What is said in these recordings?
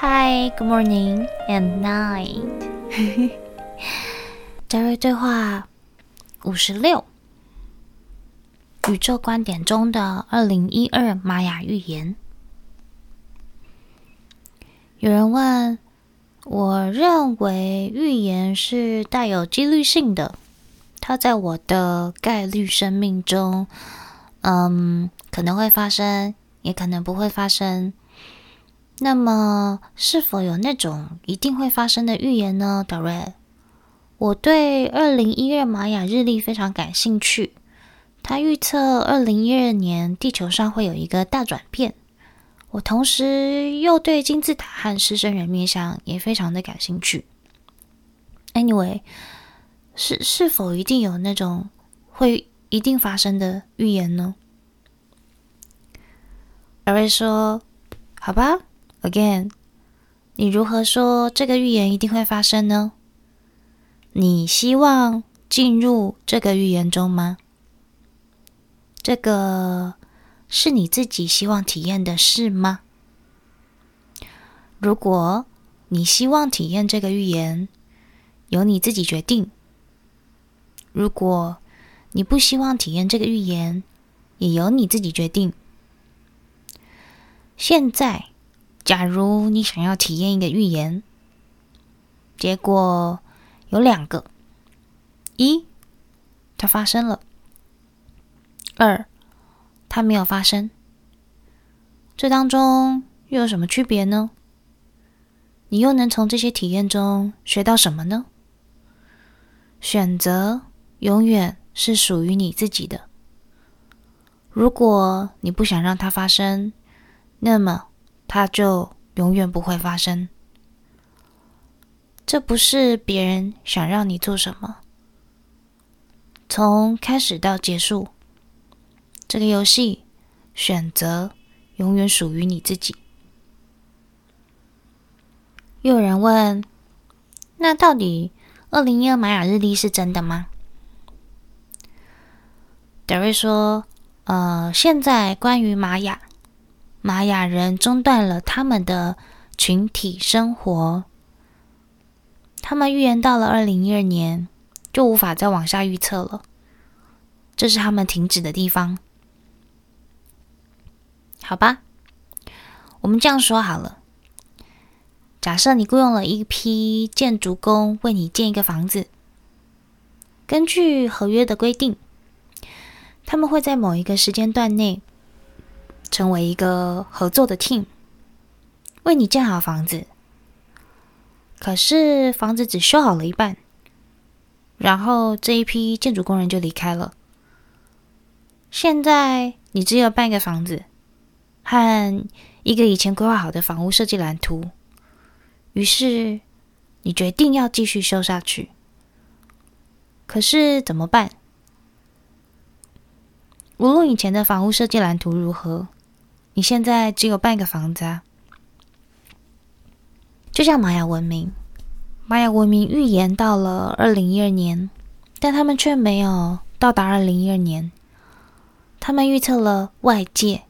Hi, good morning and night。德瑞对话五十六：宇宙观点中的二零一二玛雅预言。有人问，我认为预言是带有几率性的，它在我的概率生命中，嗯，可能会发生，也可能不会发生。那么，是否有那种一定会发生的预言呢？德瑞，我对二零一二玛雅日历非常感兴趣。它预测二零一二年地球上会有一个大转变。我同时又对金字塔和狮身人面像也非常的感兴趣。Anyway，是是否一定有那种会一定发生的预言呢？德瑞说：“好吧。” Again，你如何说这个预言一定会发生呢？你希望进入这个预言中吗？这个是你自己希望体验的事吗？如果你希望体验这个预言，由你自己决定；如果你不希望体验这个预言，也由你自己决定。现在。假如你想要体验一个预言，结果有两个：一，它发生了；二，它没有发生。这当中又有什么区别呢？你又能从这些体验中学到什么呢？选择永远是属于你自己的。如果你不想让它发生，那么。它就永远不会发生。这不是别人想让你做什么。从开始到结束，这个游戏选择永远属于你自己。又有人问：那到底二零一二玛雅日历是真的吗？德瑞说：呃，现在关于玛雅。玛雅人中断了他们的群体生活，他们预言到了二零一二年，就无法再往下预测了。这是他们停止的地方。好吧，我们这样说好了。假设你雇佣了一批建筑工为你建一个房子，根据合约的规定，他们会在某一个时间段内。成为一个合作的 team，为你建好房子。可是房子只修好了一半，然后这一批建筑工人就离开了。现在你只有半个房子和一个以前规划好的房屋设计蓝图，于是你决定要继续修下去。可是怎么办？无论以前的房屋设计蓝图如何。你现在只有半个房子啊，就像玛雅文明，玛雅文明预言到了二零一二年，但他们却没有到达二零一二年。他们预测了外界，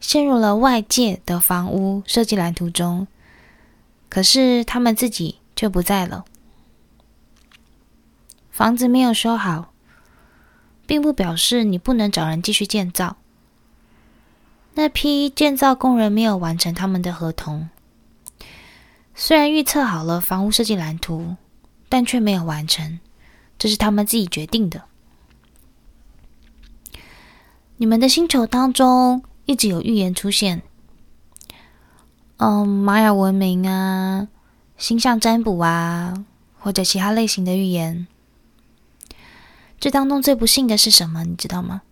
陷入了外界的房屋设计蓝图中，可是他们自己却不在了。房子没有修好，并不表示你不能找人继续建造。那批建造工人没有完成他们的合同，虽然预测好了房屋设计蓝图，但却没有完成，这是他们自己决定的。你们的星球当中一直有预言出现，嗯，玛雅文明啊，星象占卜啊，或者其他类型的预言。这当中最不幸的是什么？你知道吗？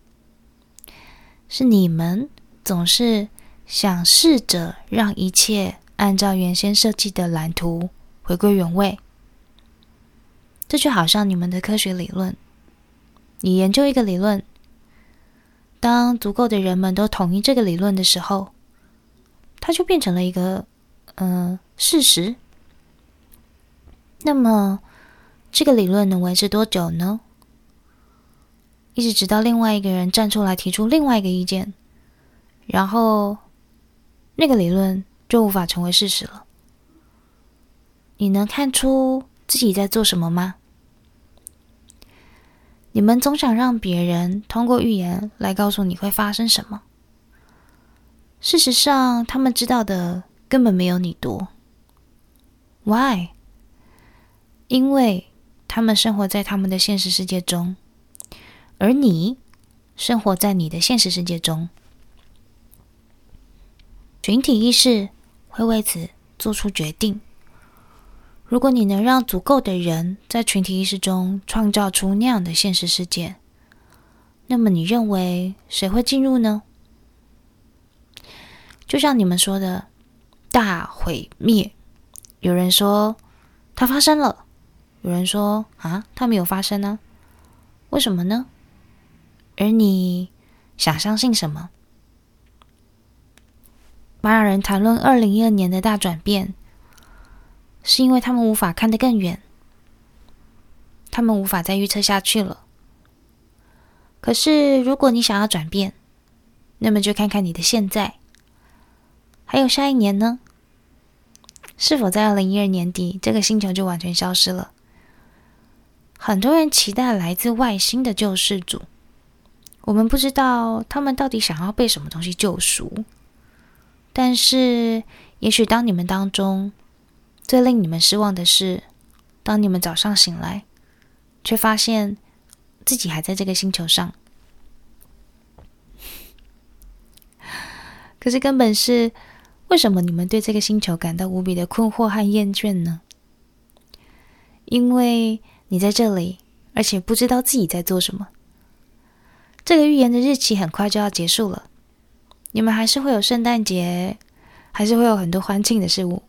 是你们。总是想试着让一切按照原先设计的蓝图回归原位，这就好像你们的科学理论。你研究一个理论，当足够的人们都同意这个理论的时候，它就变成了一个嗯、事实。那么，这个理论能维持多久呢？一直直到另外一个人站出来提出另外一个意见。然后，那个理论就无法成为事实了。你能看出自己在做什么吗？你们总想让别人通过预言来告诉你会发生什么。事实上，他们知道的根本没有你多。Why？因为他们生活在他们的现实世界中，而你生活在你的现实世界中。群体意识会为此做出决定。如果你能让足够的人在群体意识中创造出那样的现实世界，那么你认为谁会进入呢？就像你们说的“大毁灭”，有人说它发生了，有人说啊，它没有发生呢？为什么呢？而你想相信什么？玛雅人谈论二零一二年的大转变。是因为他们无法看得更远，他们无法再预测下去了。可是，如果你想要转变，那么就看看你的现在，还有下一年呢？是否在二零一二年底，这个星球就完全消失了？很多人期待来自外星的救世主，我们不知道他们到底想要被什么东西救赎。但是，也许当你们当中，最令你们失望的是，当你们早上醒来，却发现自己还在这个星球上。可是根本是为什么你们对这个星球感到无比的困惑和厌倦呢？因为你在这里，而且不知道自己在做什么。这个预言的日期很快就要结束了，你们还是会有圣诞节，还是会有很多欢庆的事物。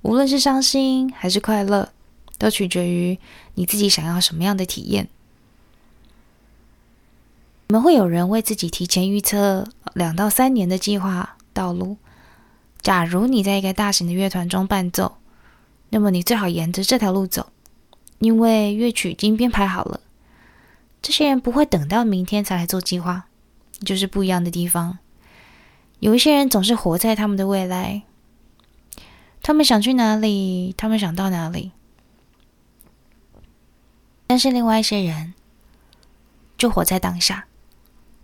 无论是伤心还是快乐，都取决于你自己想要什么样的体验。你们会有人为自己提前预测两到三年的计划道路。假如你在一个大型的乐团中伴奏，那么你最好沿着这条路走，因为乐曲已经编排好了。这些人不会等到明天才来做计划，就是不一样的地方。有一些人总是活在他们的未来。他们想去哪里，他们想到哪里。但是另外一些人就活在当下，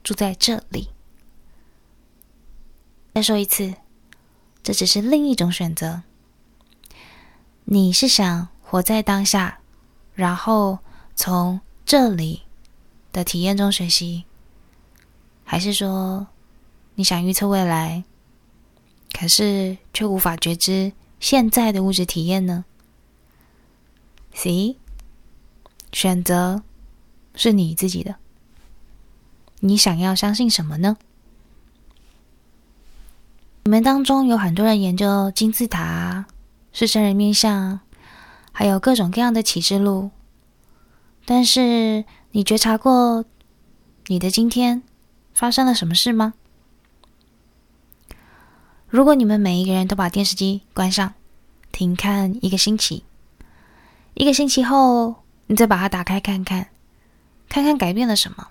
住在这里。再说一次，这只是另一种选择。你是想活在当下，然后从这里的体验中学习，还是说你想预测未来，可是却无法觉知？现在的物质体验呢？C，选择是你自己的。你想要相信什么呢？你们当中有很多人研究金字塔、是生人面相，还有各种各样的启示录。但是，你觉察过你的今天发生了什么事吗？如果你们每一个人都把电视机关上，停看一个星期，一个星期后，你再把它打开看看，看看改变了什么，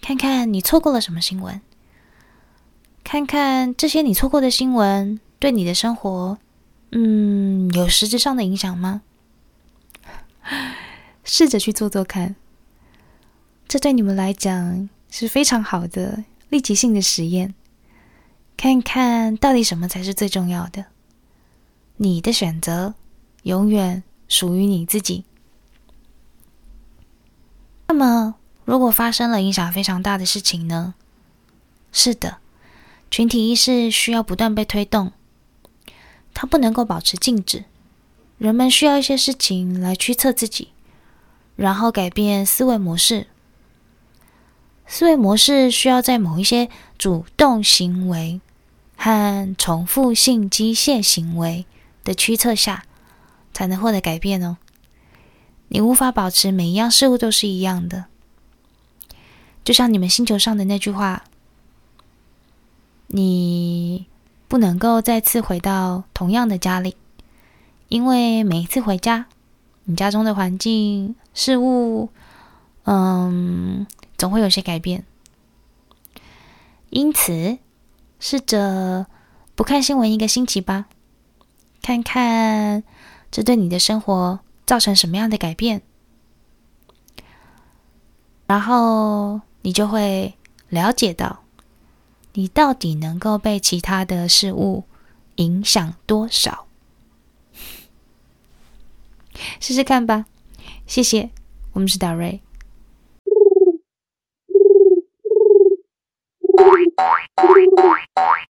看看你错过了什么新闻，看看这些你错过的新闻对你的生活，嗯，有实质上的影响吗？试着去做做看，这对你们来讲是非常好的立即性的实验。看看到底什么才是最重要的？你的选择永远属于你自己。那么，如果发生了影响非常大的事情呢？是的，群体意识需要不断被推动，它不能够保持静止。人们需要一些事情来驱策自己，然后改变思维模式。思维模式需要在某一些主动行为。和重复性机械行为的驱策下，才能获得改变哦。你无法保持每一样事物都是一样的，就像你们星球上的那句话：“你不能够再次回到同样的家里，因为每一次回家，你家中的环境、事物，嗯，总会有些改变。因此。”试着不看新闻一个星期吧，看看这对你的生活造成什么样的改变？然后你就会了解到，你到底能够被其他的事物影响多少。试试看吧。谢谢，我们是达瑞。Oi, oi, oi.